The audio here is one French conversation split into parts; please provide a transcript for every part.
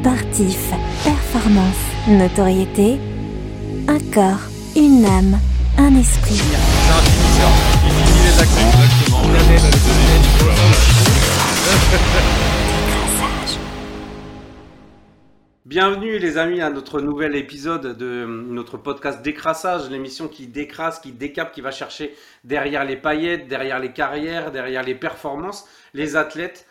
Sportif, performance, notoriété, un corps, une âme, un esprit. Bienvenue les amis à notre nouvel épisode de notre podcast Décrassage, l'émission qui décrasse, qui décape, qui va chercher derrière les paillettes, derrière les carrières, derrière les performances, les athlètes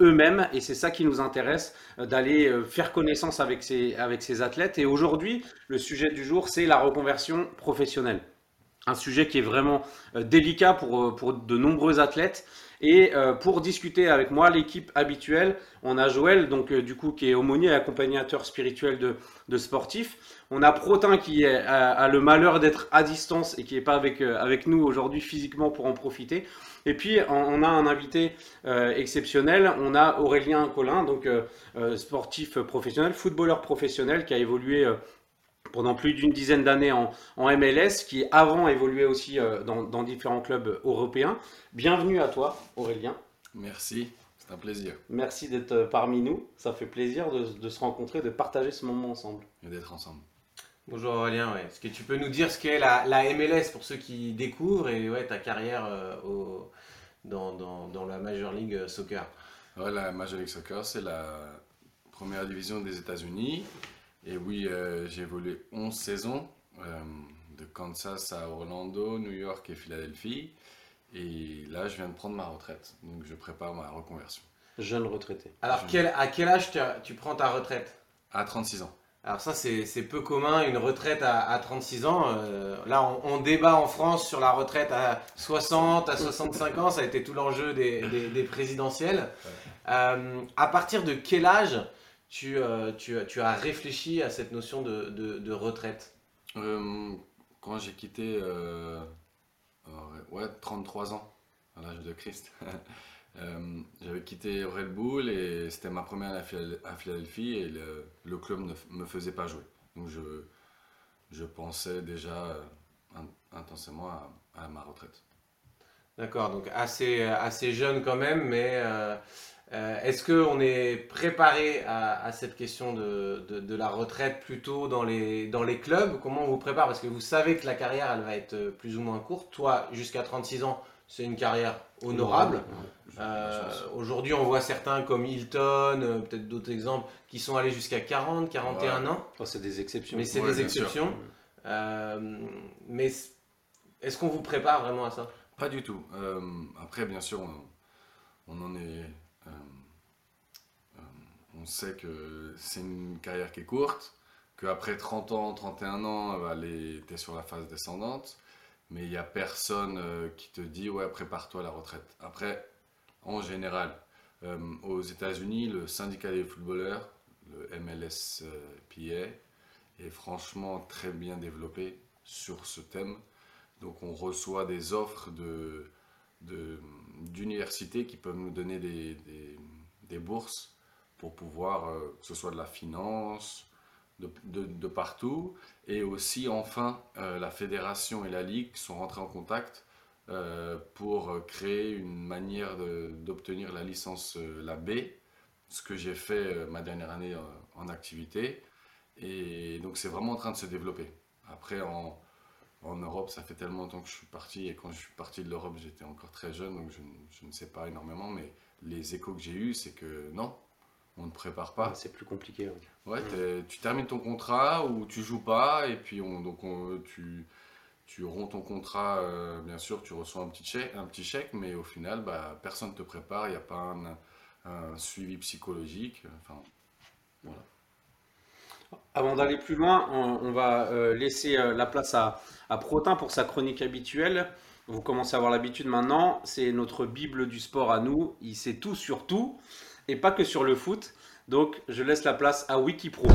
eux-mêmes. Et c'est ça qui nous intéresse, euh, d'aller euh, faire connaissance avec ces, avec ces athlètes. Et aujourd'hui, le sujet du jour, c'est la reconversion professionnelle. Un sujet qui est vraiment délicat pour, pour de nombreux athlètes. Et pour discuter avec moi, l'équipe habituelle, on a Joël, donc du coup qui est aumônier et accompagnateur spirituel de, de sportifs. On a Protin qui a, a le malheur d'être à distance et qui n'est pas avec, avec nous aujourd'hui physiquement pour en profiter. Et puis, on, a un invité euh, exceptionnel. On a Aurélien Collin, donc euh, euh, sportif professionnel, footballeur professionnel qui a évolué pendant plus d'une dizaine d'années en, MLS, qui avant évoluait aussi dans, différents clubs européens. Bienvenue à toi, Aurélien. Merci, c'est un plaisir. Merci d'être parmi nous. Ça fait plaisir de, se rencontrer, de partager ce moment ensemble. Et d'être ensemble. Bonjour Aurélien, est-ce que tu peux nous dire ce qu'est la, MLS pour ceux qui découvrent et ouais, ta carrière euh, dans, la Major League Soccer? La Major League Soccer, c'est la première division des États-Unis. Et oui, euh, j'ai évolué 11 saisons, euh, de Kansas à Orlando, New York et Philadelphie. Et là, je viens de prendre ma retraite, donc je prépare ma reconversion. Jeune retraité. Alors, à quel âge tu prends ta retraite? À 36 ans. Alors ça, c'est peu commun, une retraite à, 36 ans. Euh, là, on, débat en France sur la retraite à 60, à 65 ans. Ça a été tout l'enjeu des, présidentielles. Euh, à partir de quel âge tu, euh, tu, as réfléchi à cette notion de, retraite? Quand j'ai quitté, ouais, 33 ans, à l'âge de Christ. Euh, j'avais quitté Red Bull et c'était ma première à Philadelphie et le, club ne me faisait pas jouer. Donc je, je pensais déjà euh, intensément à, ma retraite. D'accord, donc assez, assez jeune quand même, mais euh, est-ce qu'on est préparé à, cette question de, de, la retraite plutôt dans les, dans les clubs? Comment on vous prépare? Parce que vous savez que la carrière, elle va être plus ou moins courte. Toi, jusqu'à 36 ans, c'est une carrière honorable. Euh, aujourd'hui, on voit certains comme Hilton, euh, peut-être d'autres exemples, qui sont allés jusqu'à 40, 41 ans. Oh, c'est des exceptions. Mais c'est des exceptions. Euh, mais est-ce qu'on vous prépare vraiment à ça? Pas du tout. après, bien sûr, on, en est. on sait que c'est une carrière qui est courte, qu'après 30 ans, 31 ans, tu es sur la phase descendante mais il n'y a personne qui te dit ouais prépare-toi à la retraite. Après, en général. Euh, aux États-Unis, le syndicat des footballeurs, le MLSPA, est franchement très bien développé sur ce thème. Donc on reçoit des offres d'universités qui peuvent nous donner des, bourses pour pouvoir, euh, que ce soit de la finance, de, partout. Et aussi, enfin, euh, la fédération et la ligue sont rentrés en contact euh, pour créer une manière d'obtenir la licence, euh, la B, ce que j'ai fait ma dernière année en activité. Et donc c'est vraiment en train de se développer. Après, en, en, Europe, ça fait tellement longtemps que je suis parti, et quand je suis parti de l'Europe, j'étais encore très jeune, donc je, je, ne sais pas énormément, mais les échos que j'ai eus, c'est que non, on ne prépare pas. C'est plus compliqué. Ouais, tu termines ton contrat ou tu joues pas, et puis on, donc on, tu tu romps ton contrat, euh, bien sûr, tu reçois un petit chèque, un petit chèque mais au final, bah, personne ne te prépare, il n'y a pas un, suivi psychologique. Enfin, voilà. Avant d'aller plus loin, on, va euh, laisser euh, la place à, à, Protin pour sa chronique habituelle. Vous commencez à avoir l'habitude maintenant, c'est notre Bible du sport à nous. Il sait tout sur tout, et pas que sur le foot. Donc, je laisse la place à Wikipro.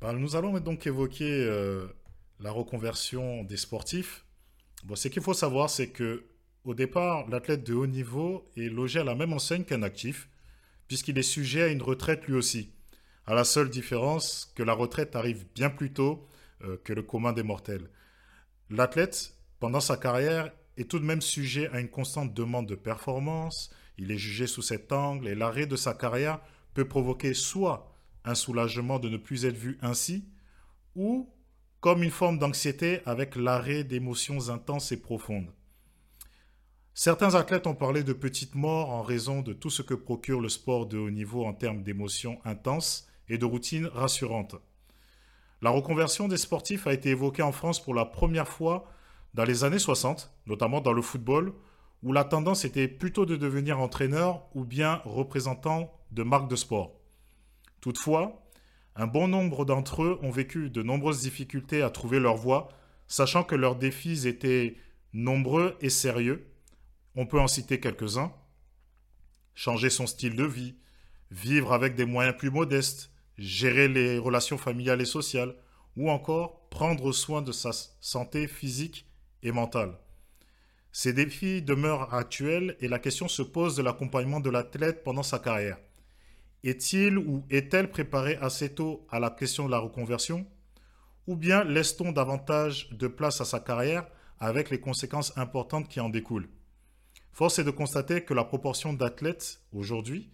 Bah, nous allons donc évoquer euh, la reconversion des sportifs. Ce qu'il faut savoir, c'est que au départ, l'athlète de haut niveau est logé à la même enseigne qu'un actif, puisqu'il est sujet à une retraite lui aussi. À la seule différence que la retraite arrive bien plus tôt euh, que le commun des mortels. L'athlète, pendant sa carrière, est tout de même sujet à une constante demande de performance. il est jugé sous cet angle et l'arrêt de sa carrière peut provoquer soit un soulagement de ne plus être vu ainsi, ou comme une forme d'anxiété avec l'arrêt d'émotions intenses et profondes. Certains athlètes ont parlé de petites morts en raison de tout ce que procure le sport de haut niveau en termes d'émotions intenses et de routines rassurantes. La reconversion des sportifs a été évoquée en France pour la première fois dans les années 60, notamment dans le football, où la tendance était plutôt de devenir entraîneur ou bien représentant de marques de sport. Toutefois, un bon nombre d'entre eux ont vécu de nombreuses difficultés à trouver leur voie, sachant que leurs défis étaient nombreux et sérieux. On peut en citer quelques-uns. Changer son style de vie, vivre avec des moyens plus modestes, gérer les relations familiales et sociales, ou encore prendre soin de sa santé physique et mentale. Ces défis demeurent actuels et la question se pose de l'accompagnement de l'athlète pendant sa carrière. Est-il ou est-elle préparée assez tôt à la question de la reconversion? Ou bien laisse-t-on davantage de place à sa carrière avec les conséquences importantes qui en découlent? Force est de constater que la proportion d'athlètes aujourd'hui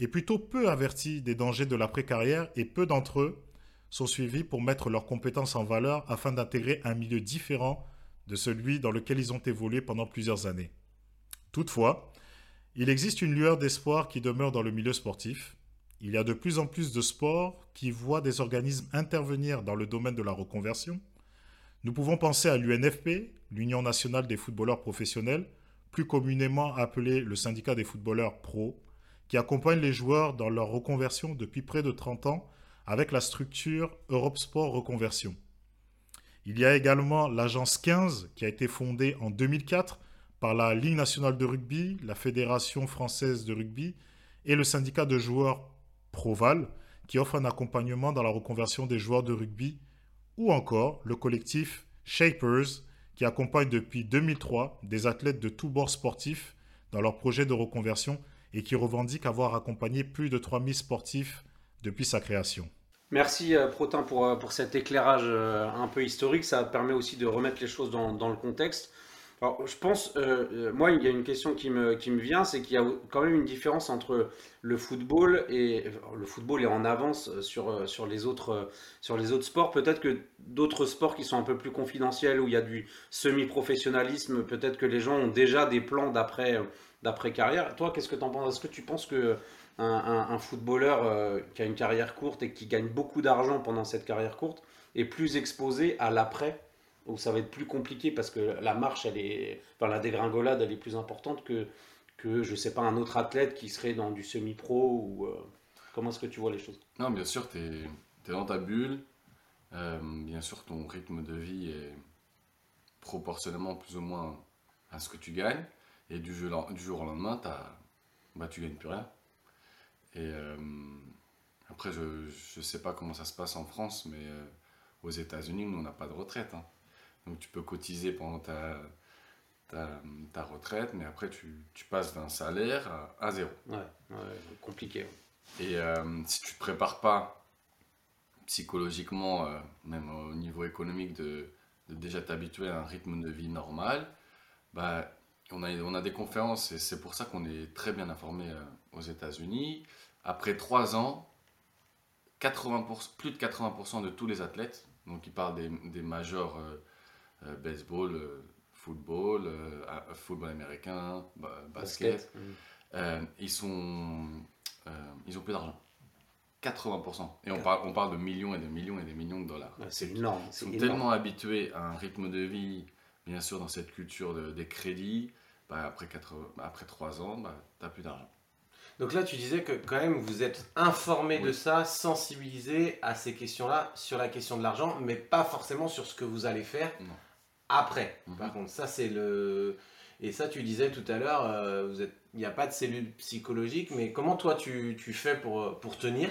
est plutôt peu avertie des dangers de l'après-carrière et peu d'entre eux sont suivis pour mettre leurs compétences en valeur afin d'intégrer un milieu différent de celui dans lequel ils ont évolué pendant plusieurs années. Toutefois, il existe une lueur d'espoir qui demeure dans le milieu sportif. Il y a de plus en plus de sports qui voient des organismes intervenir dans le domaine de la reconversion. Nous pouvons penser à l'UNFP, l'Union nationale des footballeurs professionnels, plus communément appelée le syndicat des footballeurs pro, qui accompagne les joueurs dans leur reconversion depuis près de 30 ans avec la structure Europe Sport Reconversion. Il y a également l'agence 15 qui a été fondée en 2004 par la Ligue nationale de rugby, la Fédération française de rugby et le syndicat de joueurs Proval qui offre un accompagnement dans la reconversion des joueurs de rugby ou encore le collectif Shapers qui accompagne depuis 2003 des athlètes de tous bords sportifs dans leur projet de reconversion et qui revendique avoir accompagné plus de 3000 sportifs depuis sa création. Merci euh, Protin pour, euh, pour cet éclairage euh, un peu historique. Ça permet aussi de remettre les choses dans, dans le contexte. Alors, je pense, moi, il y a une question qui me, qui me vient, c'est qu'il y a quand même une différence entre le football et le football est en avance sur, sur, les, autres, sur les autres sports. Peut-être que d'autres sports qui sont un peu plus confidentiels, où il y a du semi-professionnalisme, peut-être que les gens ont déjà des plans d'après carrière. Toi, qu'est-ce que tu en penses? Est-ce que tu penses que un, footballeur euh, qui a une carrière courte et qui gagne beaucoup d'argent pendant cette carrière courte est plus exposé à l'après, où ça va être plus compliqué parce que la marche, elle est, enfin, la dégringolade, elle est plus importante que, que je sais pas, un autre athlète qui serait dans du semi-pro ou euh, comment est-ce que tu vois les choses? Non, bien sûr, tu es, dans ta bulle. Euh, bien sûr, ton rythme de vie est proportionnellement plus ou moins à ce que tu gagnes. Et du jour, au lendemain, as, bah, tu gagnes plus rien. Et euh, après, je ne sais pas comment ça se passe en France, mais euh, aux États-Unis, nous, on n'a pas de retraite. Hein. Donc tu peux cotiser pendant ta, ta, retraite, mais après, tu, tu passes d'un salaire à, zéro. Ouais, compliqué. Et euh, si tu ne te prépares pas psychologiquement, même au niveau économique, de, de déjà t'habituer à un rythme de vie normal, bah, on a, on a des conférences et c'est pour ça qu'on est très bien informé aux États-Unis. Après trois ans, 80%, plus de 80% de tous les athlètes, donc ils parlent des, des majors euh, euh, baseball, euh, football, football américain, basket, ils, sont, ils ont plus d'argent. 80%. Et on parle, on parle de millions et de millions et de millions de dollars. c'est énorme. Ils sont tellement habitués à un rythme de vie, bien sûr, dans cette culture des crédits, bah, après, 4, après 3 ans, bah, tu n'as plus d'argent. Donc là, tu disais que quand même, vous êtes informé de ça, sensibilisé à ces questions-là, sur la question de l'argent, mais pas forcément sur ce que vous allez faire après. Mhm. Par contre, ça, c'est le... Et ça, tu disais tout à l'heure, euh, êtes... il n'y a pas de cellule psychologique, mais comment toi, tu, tu fais pour, pour tenir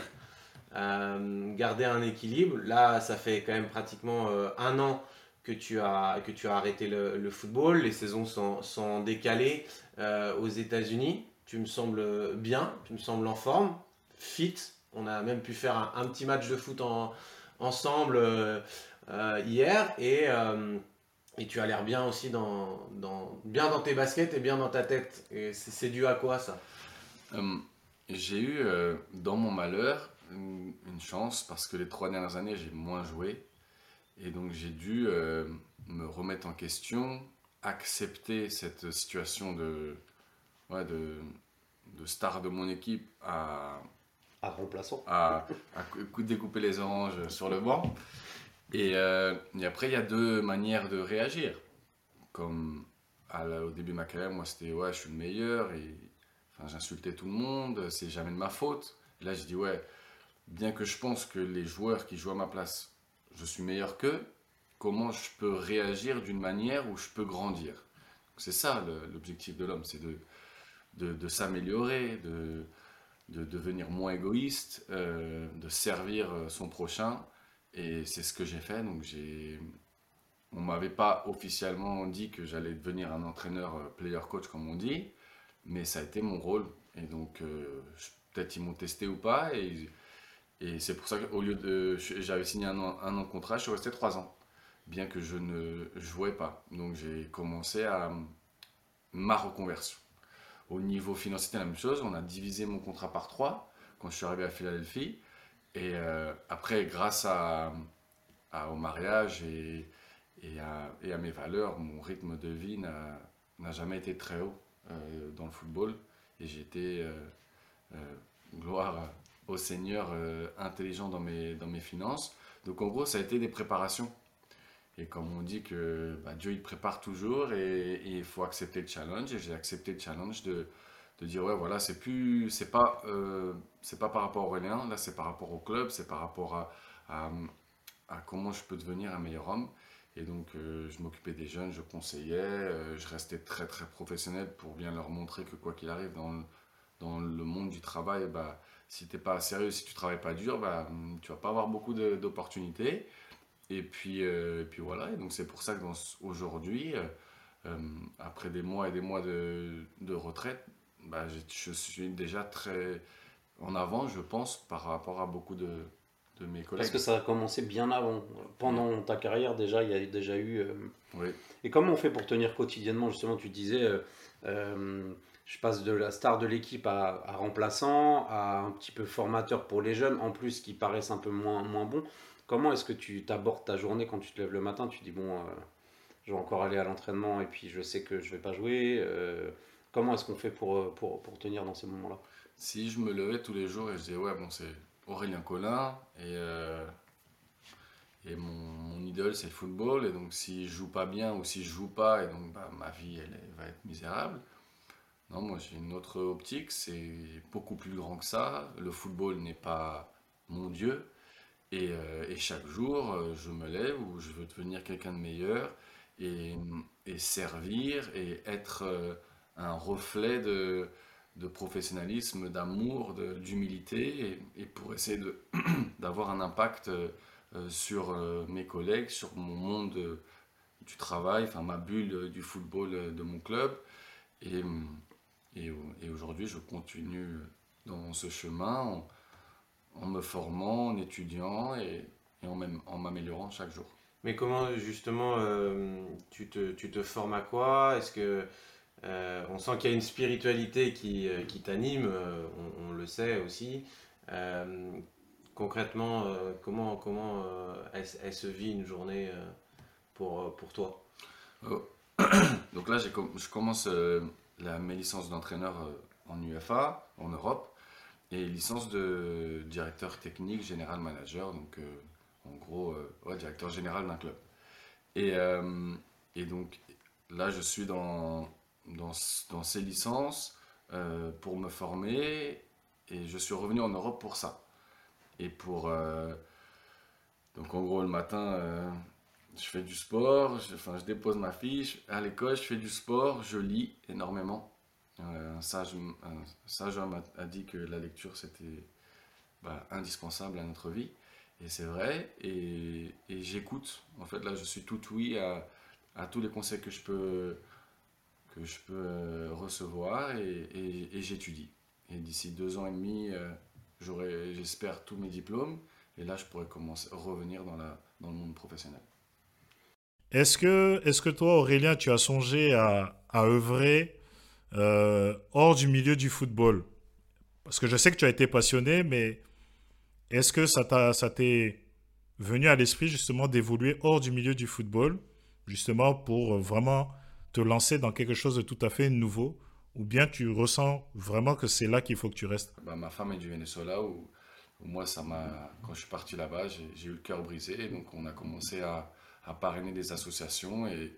euh, garder un équilibre? Là, ça fait quand même pratiquement euh, un an que tu as, que tu as arrêté le, le football. Les saisons sont, sont décalées aux États-Unis tu me sembles bien, tu me sembles en forme, fit. On a même pu faire un, petit match de foot ensemble euh, euh, hier. Et, euh, et tu as l'air bien aussi dans, dans, bien dans tes baskets et bien dans ta tête. Et c'est dû à quoi ça? J'ai eu dans mon malheur une, chance parce que les trois dernières années j'ai moins joué et donc j'ai dû me remettre en question, accepter cette situation de, ouais, de, de star de mon équipe à, à remplaçant, à, à découper les oranges sur le banc. Et, euh, et après, il y a deux manières de réagir. Comme à au début de ma carrière, moi c'était ouais, je suis le meilleur et enfin, j'insultais tout le monde, c'est jamais de ma faute. Et là, je dis ouais, bien que je pense que les joueurs qui jouent à ma place, je suis meilleur qu'eux, comment je peux réagir d'une manière où je peux grandir? C'est ça l'objectif de l'homme, c'est de, de, s'améliorer, de, de devenir moins égoïste, euh, de servir son prochain. Et c'est ce que j'ai fait. Donc j'ai, on m'avait pas officiellement dit que j'allais devenir un entraîneur euh, player coach comme on dit, mais ça a été mon rôle. Et donc euh, peut-être ils m'ont testé ou pas. Et, et c'est pour ça qu'au lieu de, j'avais signé un an, un an de contrat, je suis resté trois ans, bien que je ne jouais pas. Donc j'ai commencé à ma reconversion. Au niveau financier, c'était la même chose. On a divisé mon contrat par trois quand je suis arrivé à Philadelphie. Et euh, après, grâce à, au mariage et, à, mes valeurs, mon rythme de vie n'a jamais été très haut euh, dans le football. Et j'ai été, euh, gloire au Seigneur, intelligent dans mes, dans mes finances. Donc en gros, ça a été des préparations. Et comme on dit que bah, Dieu il prépare toujours et, il faut accepter le challenge. Et j'ai accepté le challenge de, de, dire ouais voilà c'est plus c'est pas euh, c'est pas par rapport au Aurélien là c'est par rapport au club c'est par rapport à, à, comment je peux devenir un meilleur homme. Et donc euh, je m'occupais des jeunes, je conseillais, euh, je restais très très professionnel pour bien leur montrer que quoi qu'il arrive dans le, dans le monde du travail, bah, si tu n'es pas sérieux, si tu travailles pas dur, bah, tu vas pas avoir beaucoup d'opportunités. Et puis, euh, et puis voilà, et donc c'est pour ça qu'aujourd'hui, euh, euh, après des mois et des mois de, de retraite, bah, je, suis déjà très en avant, je pense, par rapport à beaucoup de, de mes collègues. Parce que ça a commencé bien avant. Pendant ta carrière, déjà, il y a déjà eu. Oui. Et comment on fait pour tenir quotidiennement Justement, tu disais, je passe de la star de l'équipe à, à, remplaçant, à un petit peu formateur pour les jeunes, en plus qui paraissent un peu moins, moins bons. Comment est-ce que tu t'abordes ta journée quand tu te lèves le matin? Tu dis, bon, euh, je vais encore aller à l'entraînement et puis je sais que je vais pas jouer. Euh, comment est-ce qu'on fait pour, euh, pour, pour, tenir dans ces moments-là? Si je me levais tous les jours et je disais, ouais, bon, c'est Aurélien Collin et, et mon, idole, c'est le football. Et donc, si je joue pas bien ou si je joue pas, et donc bah, ma vie, elle, elle va être misérable. Non, moi j'ai une autre optique, c'est beaucoup plus grand que ça. Le football n'est pas mon Dieu, euh, et, chaque jour, euh, je me lève où je veux devenir quelqu'un de meilleur et, servir et être euh, un reflet de, professionnalisme, d'amour, d'humilité et, pour essayer d'avoir un impact sur mes collègues, sur mon monde du travail, enfin ma bulle du football de mon club. Et, aujourd'hui, je continue dans ce chemin me formant, en étudiant et, et en m'améliorant chaque jour. Mais comment justement euh, tu, te, tu, te, formes à quoi? Est-ce que euh, on sent qu'il y a une spiritualité qui, euh, qui t'anime, on, on, le sait aussi. concrètement, comment, comment elle, elle, se vit une journée pour, pour toi? Oh. Donc là, je commence la, mes licences d'entraîneur en UFA, en Europe et licence de directeur technique, général manager, donc euh, en gros, euh, directeur général d'un club. Et, euh, et, donc là, je suis dans, ces licences pour me former et je suis revenu en Europe pour ça. Et pour. donc en gros, le matin, je fais du sport, je, je dépose ma fiche. À l'école, je fais du sport, je lis énormément. Un sage, un homme a, dit que la lecture c'était bah, indispensable à notre vie. Et c'est vrai. Et, j'écoute. En fait, là, je suis tout oui à, tous les conseils que je peux, que je peux euh, recevoir et, j'étudie. Et d'ici deux ans et demi, euh, j'aurai, j'espère, tous mes diplômes. Et là, je pourrais commencer, revenir dans le monde professionnel. Est-ce que, est que toi, Aurélien, tu as songé à, à œuvrer euh, hors du milieu du football. Parce que je sais que tu as été passionné, mais est-ce que ça t'est venu à l'esprit justement d'évoluer hors du milieu du football, justement pour vraiment te lancer dans quelque chose de tout à fait nouveau? Ou bien tu ressens vraiment que c'est là qu'il faut que tu restes? Bah, Ma femme est du Venezuela, où, moi, ça m'a, quand je suis parti là-bas, j'ai eu le cœur brisé. Donc on a commencé à, à parrainer des associations et,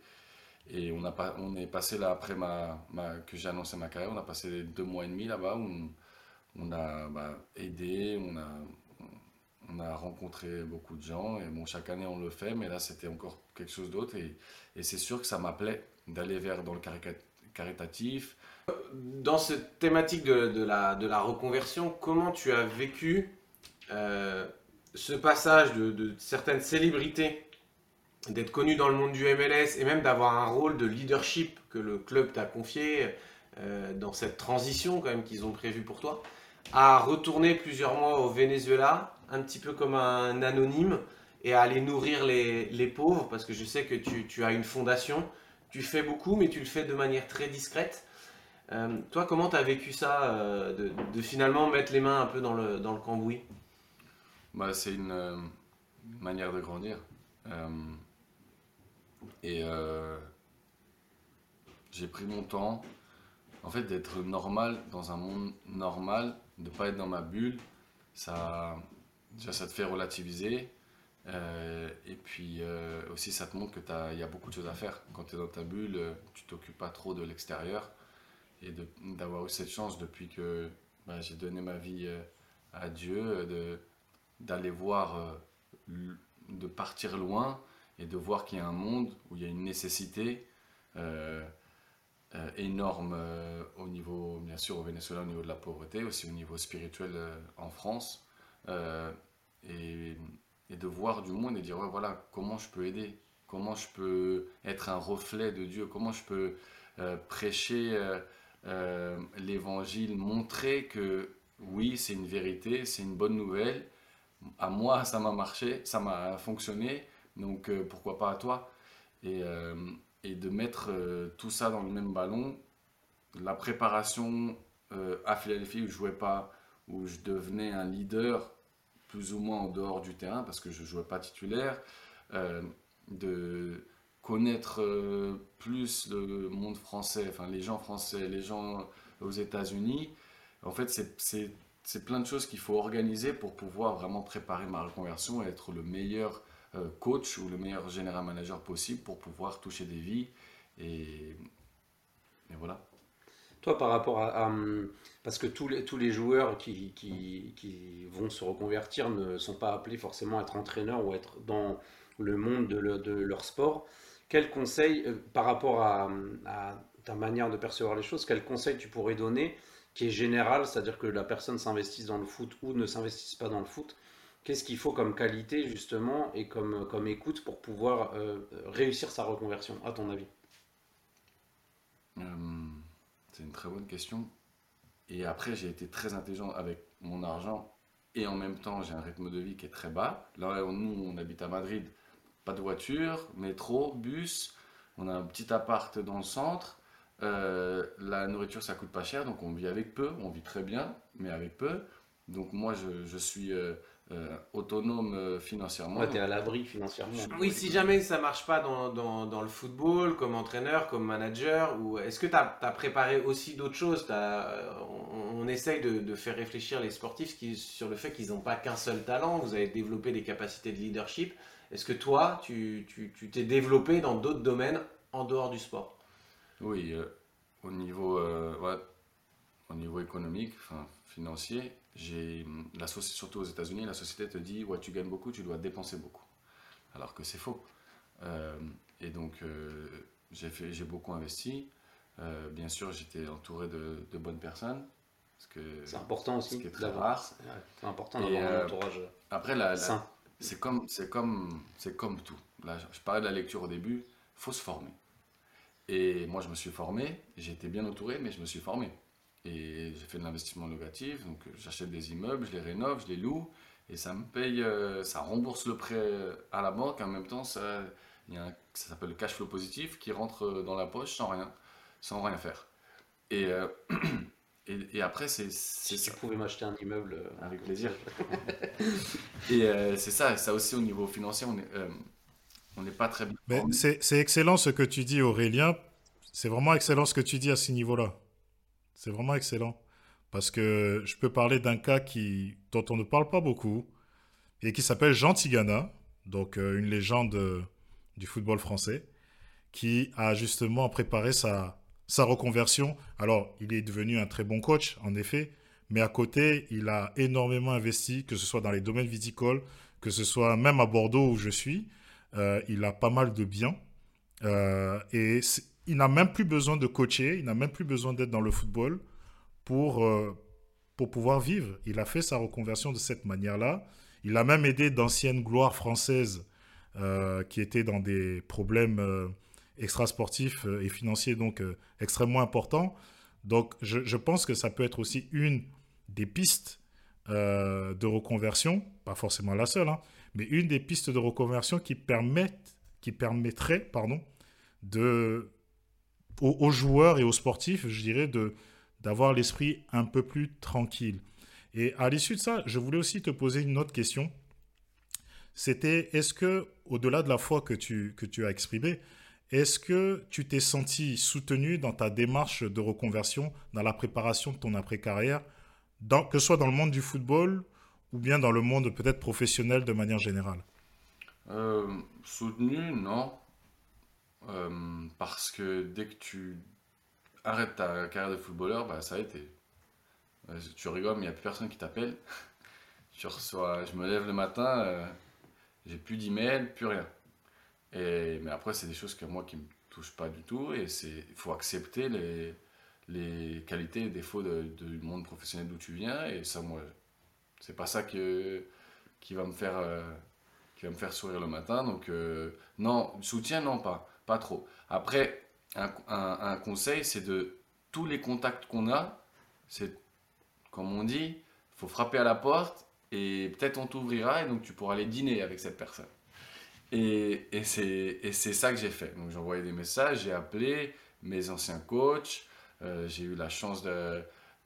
et on, a pas, on est passé là, après ma, ma que j'ai annoncé ma carrière, on a passé deux mois et demi là-bas où on, a bah, aidé, on a, on a rencontré beaucoup de gens. Et bon, chaque année on le fait, mais là c'était encore quelque chose d'autre. Et, et c'est sûr que ça m'appelait d'aller vers dans le caritatif. Dans cette thématique de, de, la, de la reconversion, comment tu as vécu euh, ce passage de, de certaines célébrités d'être connu dans le monde du MLS et même d'avoir un rôle de leadership que le club t'a confié euh, dans cette transition quand même qu'ils ont prévu pour toi, à retourner plusieurs mois au Venezuela, un petit peu comme un anonyme, et à aller nourrir les, les pauvres, parce que je sais que tu, tu, as une fondation, tu fais beaucoup, mais tu le fais de manière très discrète. Euh, toi, comment tu as vécu ça, euh, de, de, finalement mettre les mains un peu dans le, dans le cambouis? Bah, C'est une, manière de grandir. Et euh, j'ai pris mon temps, en fait, d'être normal dans un monde normal, de ne pas être dans ma bulle. Ça, déjà, ça te fait relativiser. Euh, et puis euh, aussi, ça te montre qu'il y a beaucoup de choses à faire. Quand tu es dans ta bulle, tu t'occupes pas trop de l'extérieur. Et d'avoir eu cette chance depuis que bah, j'ai donné ma vie à Dieu, d'aller voir, de partir loin et de voir qu'il y a un monde où il y a une nécessité euh, euh, énorme euh, au niveau, bien sûr, au Venezuela, au niveau de la pauvreté, aussi au niveau spirituel en France, et, de voir du monde et dire, ouais, voilà, comment je peux aider, comment je peux être un reflet de Dieu, comment je peux prêcher l'évangile, montrer que oui, c'est une vérité, c'est une bonne nouvelle. À moi, ça m'a marché, ça m'a fonctionné. Donc euh, pourquoi pas à toi et, euh, de mettre euh, tout ça dans le même ballon. La préparation à Philadelphie où je jouais pas, où je devenais un leader plus ou moins en dehors du terrain parce que je jouais pas titulaire, de connaître plus le monde français, enfin les gens français, les gens aux États-Unis. En fait, c'est plein de choses qu'il faut organiser pour pouvoir vraiment préparer ma reconversion et être le meilleur coach ou le meilleur général manager possible pour pouvoir toucher des vies. Et, voilà. Toi, par rapport à, parce que tous les, tous les joueurs qui, qui, vont se reconvertir ne sont pas appelés forcément à être entraîneurs ou être dans le monde de, de leur sport. Quel conseil, euh, par rapport à, à, ta manière de percevoir les choses, quel conseil tu pourrais donner qui est général, c'est-à-dire que la personne s'investisse dans le foot ou ne s'investisse pas dans le foot, Qu'est-ce qu'il faut comme qualité justement et comme, comme écoute pour pouvoir euh, réussir sa reconversion, à ton avis? Euh, C'est une très bonne question. Et après, j'ai été très intelligent avec mon argent et en même temps, j'ai un rythme de vie qui est très bas. Là, nous, on habite à Madrid, pas de voiture, métro, bus, on a un petit appart dans le centre. Euh, la nourriture, ça coûte pas cher, donc on vit avec peu, on vit très bien, mais avec peu. Donc moi, je, je suis euh, autonome euh, financièrement. Ouais, tu es à l'abri financièrement. Oui, si jamais ça marche pas dans, dans, dans, le football, comme entraîneur, comme manager, ou est-ce que tu as, as, préparé aussi d'autres choses? On, on, essaye de, de, faire réfléchir les sportifs qui, sur le fait qu'ils n'ont pas qu'un seul talent, vous avez développé des capacités de leadership. Est-ce que toi, tu t'es tu, tu développé dans d'autres domaines en dehors du sport? Oui, euh, au, niveau, ouais, au niveau économique, enfin, financier, la surtout aux États-Unis, la société te dit ouais tu gagnes beaucoup, tu dois dépenser beaucoup, alors que c'est faux. Euh, et donc euh, j'ai beaucoup investi. Euh, bien sûr, j'étais entouré de, de, bonnes personnes. C'est important aussi. Ce qui est très rare. C'est important d'avoir un entourage après, la, c'est comme, tout. Là, je parlais de la lecture au début. Faut se former. Et moi, je me suis formé. Été bien entouré, mais je me suis formé. Et j'ai fait de l'investissement locatif, donc euh, j'achète des immeubles, je les rénove, je les loue, et ça me paye, euh, ça rembourse le prêt à la banque, en même temps, ça, il y a un, ça s'appelle le cash flow positif qui rentre euh, dans la poche sans rien, sans rien faire. Et, euh, et, et après, c'est c'est Si tu ça. pouvais m'acheter un immeuble. euh, Avec plaisir. Et euh, c'est ça, ça aussi au niveau financier, on n'est euh, on n'est pas très bien. Mais formé. c'est c'est excellent ce que tu dis, Aurélien. C'est vraiment excellent ce que tu dis à ce niveau-là. C'est vraiment excellent. Parce que je peux parler d'un cas qui, dont on ne parle pas beaucoup et qui s'appelle Jean Tigana, donc euh, une légende euh, du football français, qui a justement préparé sa, reconversion. Alors, il est devenu un très bon coach, en effet, mais à côté, il a énormément investi, que ce soit dans les domaines viticoles, que ce soit même à Bordeaux où je suis. Euh, il a pas mal de biens. Euh, et il n'a même plus besoin de coacher, il n'a même plus besoin d'être dans le football pour, euh, pour pouvoir vivre. Il a fait sa reconversion de cette manière-là. Il a même aidé d'anciennes gloires françaises euh, qui étaient dans des problèmes euh, extrasportifs et financiers donc extrêmement importants. Donc je, pense que ça peut être aussi une des pistes de reconversion, pas forcément la seule, hein, mais une des pistes de reconversion qui permettent, qui permettrait, pardon, de aux, joueurs et aux sportifs, je dirais, de d'avoir l'esprit un peu plus tranquille. Et à l'issue de ça, je voulais aussi te poser une autre question. C'était, est-ce que, au-delà de la foi que tu, que tu as exprimée, est-ce que tu t'es senti soutenu dans ta démarche de reconversion, dans la préparation de ton après-carrière, que ce soit dans le monde du football ou bien dans le monde peut-être professionnel de manière générale? Euh, soutenu, non. Euh, parce que dès que tu arrêtes ta carrière de footballeur, bah, ça a été. Tu rigoles, mais il n'y a plus personne qui t'appelle. Tu reçois, je me lève le matin, euh, j'ai plus d'email, plus rien. Et, mais après, c'est des choses que moi qui me touchent pas du tout. Et il faut accepter les, les qualités et défauts du monde professionnel d'où tu viens. Et ça, moi, c'est pas ça que, qui va me faire. euh, qui va me faire sourire le matin. Donc, non, soutien, non, pas, pas trop. Après, un, conseil, c'est de tous les contacts qu'on a, c'est, comme on dit, il faut frapper à la porte et peut-être on t'ouvrira et donc tu pourras aller dîner avec cette personne. Et, c'est, ça que j'ai fait. Donc, j'ai envoyé des messages, j'ai appelé mes anciens coachs, euh, j'ai eu la chance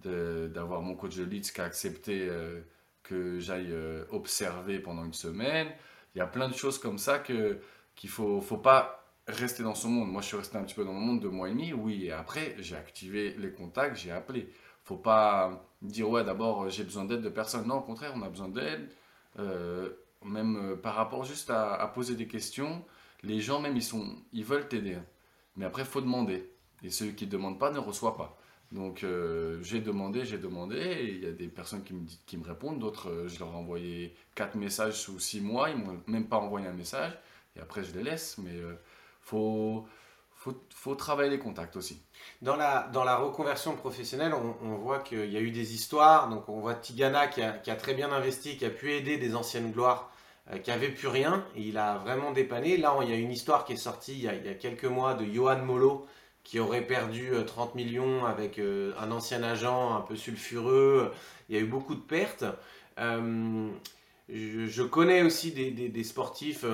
d'avoir mon coach de Leeds qui a accepté euh, que j'aille euh, observer pendant une semaine. Il y a plein de choses comme ça qu'il faut faut pas rester dans son monde. Moi, je suis resté un petit peu dans mon monde deux mois et demi, oui. Et après, j'ai activé les contacts, j'ai appelé. Faut pas dire ouais, d'abord j'ai besoin d'aide de personne. Non, au contraire, on a besoin d'aide. Euh, même euh, par rapport juste à, poser des questions, les gens même ils sont ils veulent t'aider. hein. Mais après, faut demander. Et ceux qui ne demandent pas ne reçoivent pas. Donc euh, j'ai demandé, j'ai demandé, il y a des personnes qui me, di- qui me répondent, d'autres je leur ai envoyé quatre messages sous six mois, ils m'ont même pas envoyé un message, et après je les laisse, mais faut, faut, faut travailler les contacts aussi. Dans la, dans la reconversion professionnelle, on, on voit qu'il y a eu des histoires. Donc, on voit Tigana qui a, très bien investi, qui a pu aider des anciennes gloires euh, qui n'avaient plus rien. Il a vraiment dépanné. Là, il y a une histoire qui est sortie il y a, quelques mois de Johan Molo qui aurait perdu euh, 30 millions avec euh, un ancien agent un peu sulfureux. Il y a eu beaucoup de pertes. Euh, je, connais aussi des sportifs.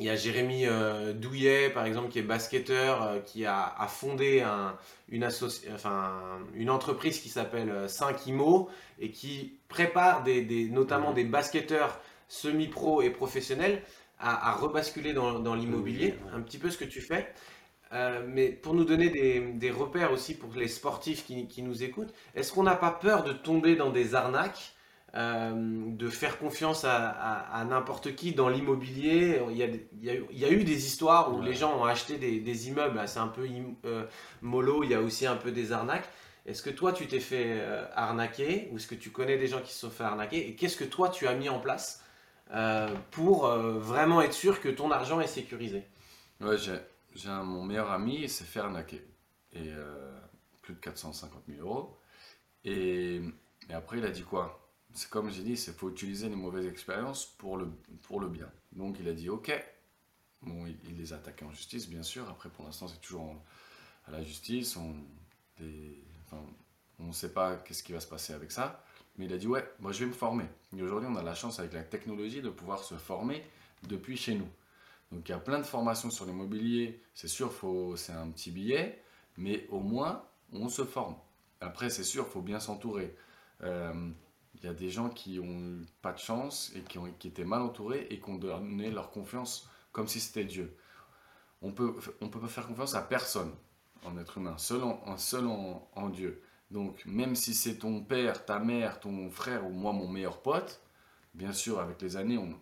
Euh, il y a Jérémy euh, Douillet, par exemple, qui est basketteur, euh, qui a, a fondé un- une, associ- enfin, une entreprise qui s'appelle euh, 5 IMO et qui prépare des, des- notamment des basketteurs semi-pro et professionnels à, à rebasculer dans, dans l'immobilier, un petit peu ce que tu fais. Euh, mais pour nous donner des, des repères aussi pour les sportifs qui, qui nous écoutent, est-ce qu'on n'a pas peur de tomber dans des arnaques euh, de faire confiance à, à- à n'importe qui dans l'immobilier. Il y, a, des- il, il y a eu des histoires où Ouais. les gens ont acheté des, des immeubles, c'est un peu euh, mollo, il y a aussi un peu des arnaques. Est-ce que toi tu t'es fait euh, arnaquer ou est-ce que tu connais des gens qui se sont fait arnaquer? Et qu'est-ce que toi tu as mis en place euh, pour vraiment être sûr que ton argent est sécurisé? Ouais, j'ai, mon meilleur ami, il s'est fait arnaquer. Et plus de 450 000 euros. Et, et après, il a dit quoi? C'est comme j'ai dit, il faut utiliser les mauvaises expériences pour le, pour le bien. Donc il a dit ok. Bon, il, les a attaqués en justice, bien sûr. Après, pour l'instant, c'est toujours à la justice. On ne sait pas qu'est-ce qui va se passer avec ça. Mais il a dit ouais, moi je vais me former. Et aujourd'hui, on a la chance avec la technologie de pouvoir se former depuis chez nous. Donc il y a plein de formations sur l'immobilier. C'est sûr, c'est un petit billet, mais au moins, on se forme. Après, c'est sûr, faut bien s'entourer. Euh, il y a des gens qui ont pas de chance et qui, ont, qui étaient mal entourés et qui ont donné leur confiance comme si c'était Dieu. On peut, on peut pas faire confiance à personne en être humain, seul en, seul en, Dieu. Donc, même si c'est ton père, ta mère, ton frère ou moi, mon meilleur pote, bien sûr, avec les années, on,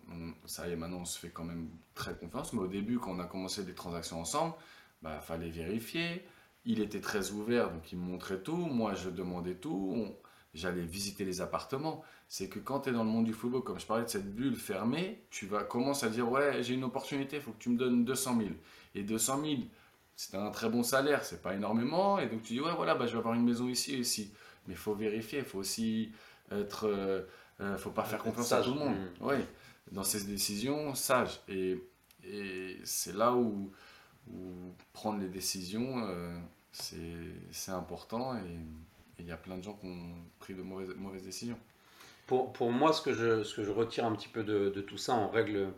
ça y est, maintenant, on se fait quand même très confiance. Mais au début, quand on a commencé des transactions ensemble, il bah, fallait vérifier. Il était très ouvert, donc il me montrait tout. Moi, je demandais tout. J'allais visiter les appartements. C'est que quand tu es dans le monde du football, comme je parlais de cette bulle fermée, tu vas commencer à dire Ouais, j'ai une opportunité, il faut que tu me donnes 200 000. Et 200 000, c'est un très bon salaire, c'est pas énormément. Et donc tu dis Ouais, voilà, bah, je vais avoir une maison ici et ici. Mais il faut vérifier, il faut aussi être. Euh, euh faut pas faire confiance à tout le monde. Mmh. Ouais, dans ces décisions, sage. Et, et c'est là où, prendre les décisions, euh, c'est important. Et il y a plein de gens qui ont pris de mauvaises, décisions. Pour, pour, moi, ce que, je, ce que je retire un petit peu de, tout ça en règle,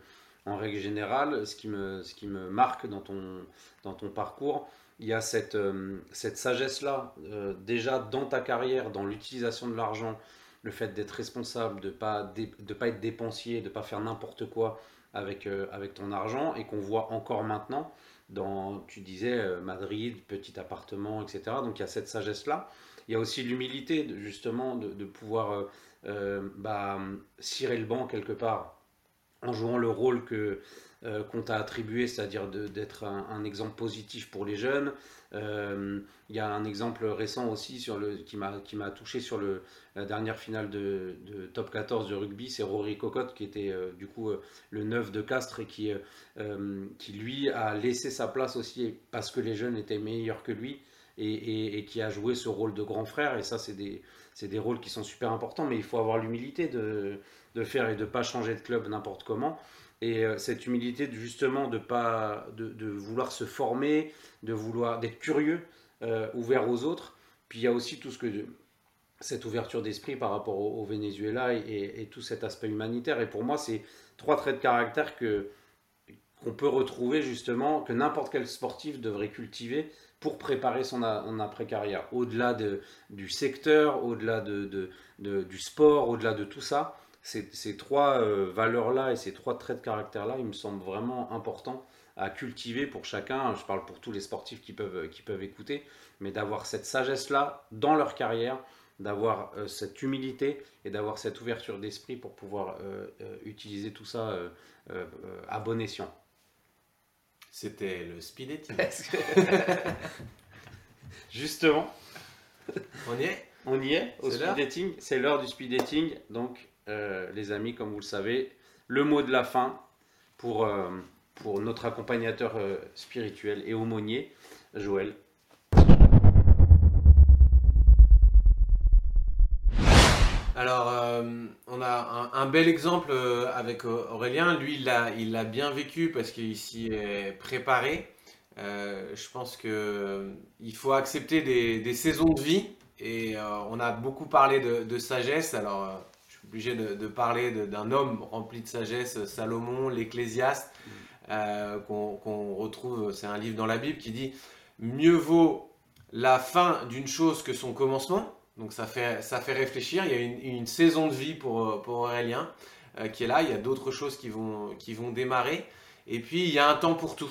en règle générale, ce qui me, ce qui me marque dans ton, dans ton parcours, il y a cette, euh, cette sagesse-là, euh, déjà dans ta carrière, dans l'utilisation de l'argent, le fait d'être responsable, de ne pas, de pas être dépensier, de ne pas faire n'importe quoi avec, euh, avec ton argent, et qu'on voit encore maintenant dans, tu disais, Madrid, petit appartement, etc. Donc il y a cette sagesse-là. Il y a aussi l'humilité, justement, de, pouvoir euh, euh, bah, cirer le banc quelque part en jouant le rôle euh, qu'on t'a attribué, c'est-à-dire d'être un, exemple positif pour les jeunes. il y a un exemple récent aussi sur le, qui m'a touché sur le, la dernière finale de, top 14 de rugby, c'est Rory Cocotte qui était du coup le neuf de Castres et qui, qui lui a laissé sa place aussi parce que les jeunes étaient meilleurs que lui et, qui a joué ce rôle de grand frère. Et ça, c'est des, des rôles qui sont super importants, mais il faut avoir l'humilité de, de, faire et de ne pas changer de club n'importe comment. Et euh, cette humilité, justement, de, pas, de, de, vouloir se former, de vouloir d'être curieux, euh, ouvert aux autres. Puis il y a aussi tout ce que cette ouverture d'esprit par rapport au, Venezuela et, et, tout cet aspect humanitaire. Et pour moi, c'est trois traits de caractère que qu'on peut retrouver justement, que n'importe quel sportif devrait cultiver pour préparer son après-carrière. Au-delà de, du secteur, au-delà de, de, du sport, au-delà de tout ça, ces, ces trois euh, valeurs-là et ces trois traits de caractère-là, il me semble vraiment important à cultiver pour chacun. Je parle pour tous les sportifs qui peuvent, qui peuvent écouter, mais d'avoir cette sagesse-là dans leur carrière, d'avoir euh, cette humilité et d'avoir cette ouverture d'esprit pour pouvoir euh, utiliser tout ça à bon escient. C'était le speed dating. Justement. On y est? On y est au speed dating. C'est l'heure du speed dating. Donc, euh, les amis, comme vous le savez, le mot de la fin pour, euh, pour notre accompagnateur euh, spirituel et aumônier, Joël. Alors, euh, on a un, bel exemple euh, avec Aurélien. Lui, il l'a bien vécu parce qu'il s'y est préparé. Euh, je pense qu'il faut accepter des, saisons de vie. Et on a beaucoup parlé de, sagesse. Alors, je suis obligé de, parler d'un homme rempli de sagesse, Salomon, l'Ecclésiaste, qu'on retrouve, c'est un livre dans la Bible qui dit Mieux vaut la fin d'une chose que son commencement. Donc ça fait, réfléchir. Il y a une, saison de vie pour, pour Aurélien euh, qui est là. Il y a d'autres choses qui vont, démarrer. Et puis il y a un temps pour tout.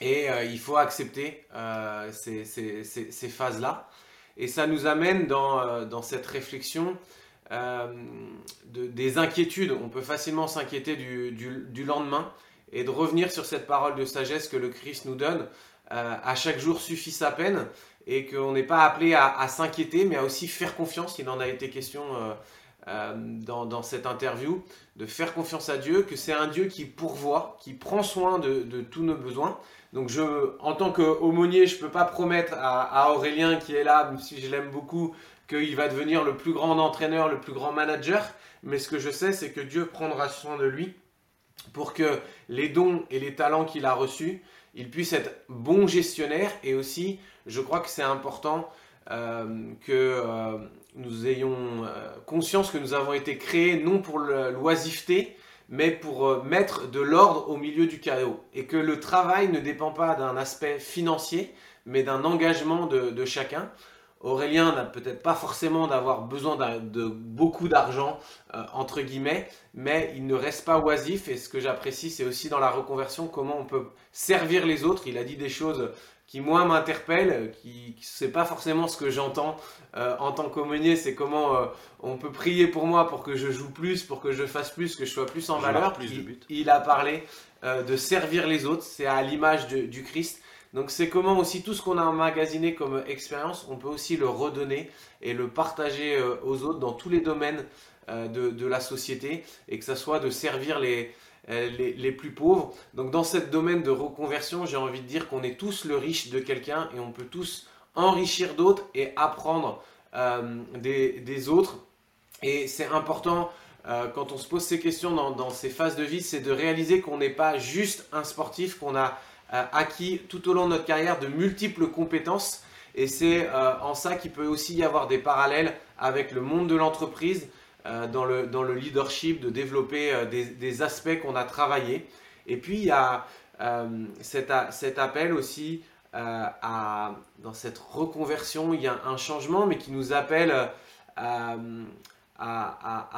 Et euh, il faut accepter euh, ces, phases-là. Et ça nous amène dans, cette réflexion de, des inquiétudes. On peut facilement s'inquiéter du, du, du, lendemain et de revenir sur cette parole de sagesse que le Christ nous donne. à chaque jour suffit sa peine et qu'on n'est pas appelé à, s'inquiéter, mais à aussi faire confiance. Il en a été question euh, euh, dans, cette interview, de faire confiance à Dieu, que c'est un Dieu qui pourvoit, qui prend soin de, tous nos besoins. Donc en tant qu'aumônier, je ne peux pas promettre à, Aurélien qui est là, même si je l'aime beaucoup, qu'il va devenir le plus grand entraîneur, le plus grand manager. Mais ce que je sais, c'est que Dieu prendra soin de lui pour que les dons et les talents qu'il a reçus, il puisse être bon gestionnaire et aussi je crois que c'est important euh, que euh, nous ayons euh, conscience que nous avons été créés non pour l'oisiveté, mais pour mettre de l'ordre au milieu du chaos. Et que le travail ne dépend pas d'un aspect financier, mais d'un engagement de, chacun. Aurélien n'a peut-être pas forcément d'avoir besoin de beaucoup d'argent, euh, entre guillemets, mais il ne reste pas oisif. Et ce que j'apprécie, c'est aussi dans la reconversion comment on peut servir les autres. Il a dit des choses qui moi m'interpelle, qui, c'est pas forcément ce que j'entends euh, en tant qu'aumônier, c'est comment euh, on peut prier pour moi pour que je joue plus, pour que je fasse plus, que je sois plus en valeur. Plus il, il a parlé de servir les autres, c'est à l'image du Christ. Donc c'est comment aussi tout ce qu'on a emmagasiné comme expérience, on peut aussi le redonner et le partager aux autres dans tous les domaines de, de, la société et que ça soit de servir les, euh, les, plus pauvres. Donc dans ce domaine de reconversion, j'ai envie de dire qu'on est tous le riche de quelqu'un et on peut tous enrichir d'autres et apprendre euh, des, autres. Et c'est important euh, quand on se pose ces questions dans, ces phases de vie, c'est de réaliser qu'on n'est pas juste un sportif, qu'on a acquis tout au long de notre carrière de multiples compétences. Et c'est en ça qu'il peut aussi y avoir des parallèles avec le monde de l'entreprise, euh, dans, le, dans le leadership, de développer euh, des, aspects qu'on a travaillés. Et puis il y a euh, cet, appel aussi dans cette reconversion, il y a un changement, mais qui nous appelle à,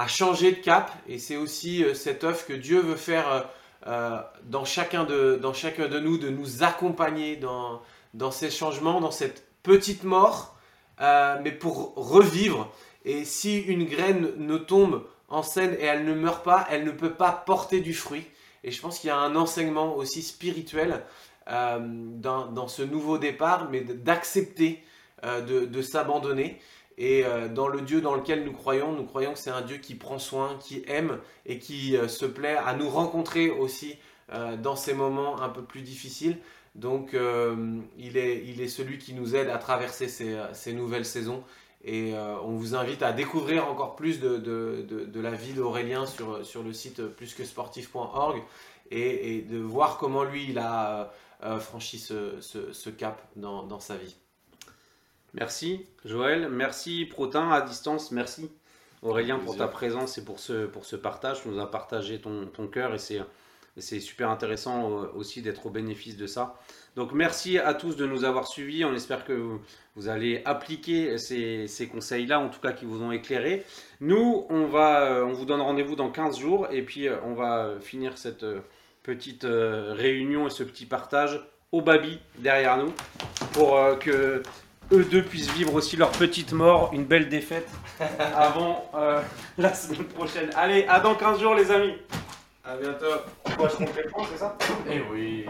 changer de cap. Et c'est aussi cette œuvre que Dieu veut faire dans, chacun de, dans chacun de nous, de nous accompagner dans, dans ces changements, dans cette petite mort, mais pour revivre. Et si une graine ne tombe en scène et elle ne meurt pas, elle ne peut pas porter du fruit. Et je pense qu'il y a un enseignement aussi spirituel euh, dans, ce nouveau départ, mais d'accepter euh, de, s'abandonner. Et euh, dans le Dieu dans lequel nous croyons, nous croyons que c'est un Dieu qui prend soin, qui aime et qui se plaît à nous rencontrer aussi dans ces moments un peu plus difficiles. Donc il, est, il est celui qui nous aide à traverser ces, nouvelles saisons. Et euh, on vous invite à découvrir encore plus de, de, de, la vie d'Aurélien sur, sur le site plusquesportif.org et, et, de voir comment lui, il a euh, franchi ce, ce, ce, cap dans, dans, sa vie. Merci Joël, merci Protin à distance, merci Aurélien pour ta présence et pour ce, pour ce partage. Tu nous as partagé ton, ton cœur et c'est c'est super intéressant euh, aussi d'être au bénéfice de ça. Donc merci à tous de nous avoir suivis. On espère que vous, allez appliquer ces, conseils-là, en tout cas qui vous ont éclairé. Nous, on, va, euh, on vous donne rendez-vous dans 15 jours et puis euh, on va finir cette petite réunion et ce petit partage au Babi derrière nous pour que eux deux puissent vivre aussi leur petite mort, une belle défaite avant la semaine prochaine. Allez, à dans 15 jours les amis à bientôt. Quoi, je compte les points, c'est ça? Eh oui.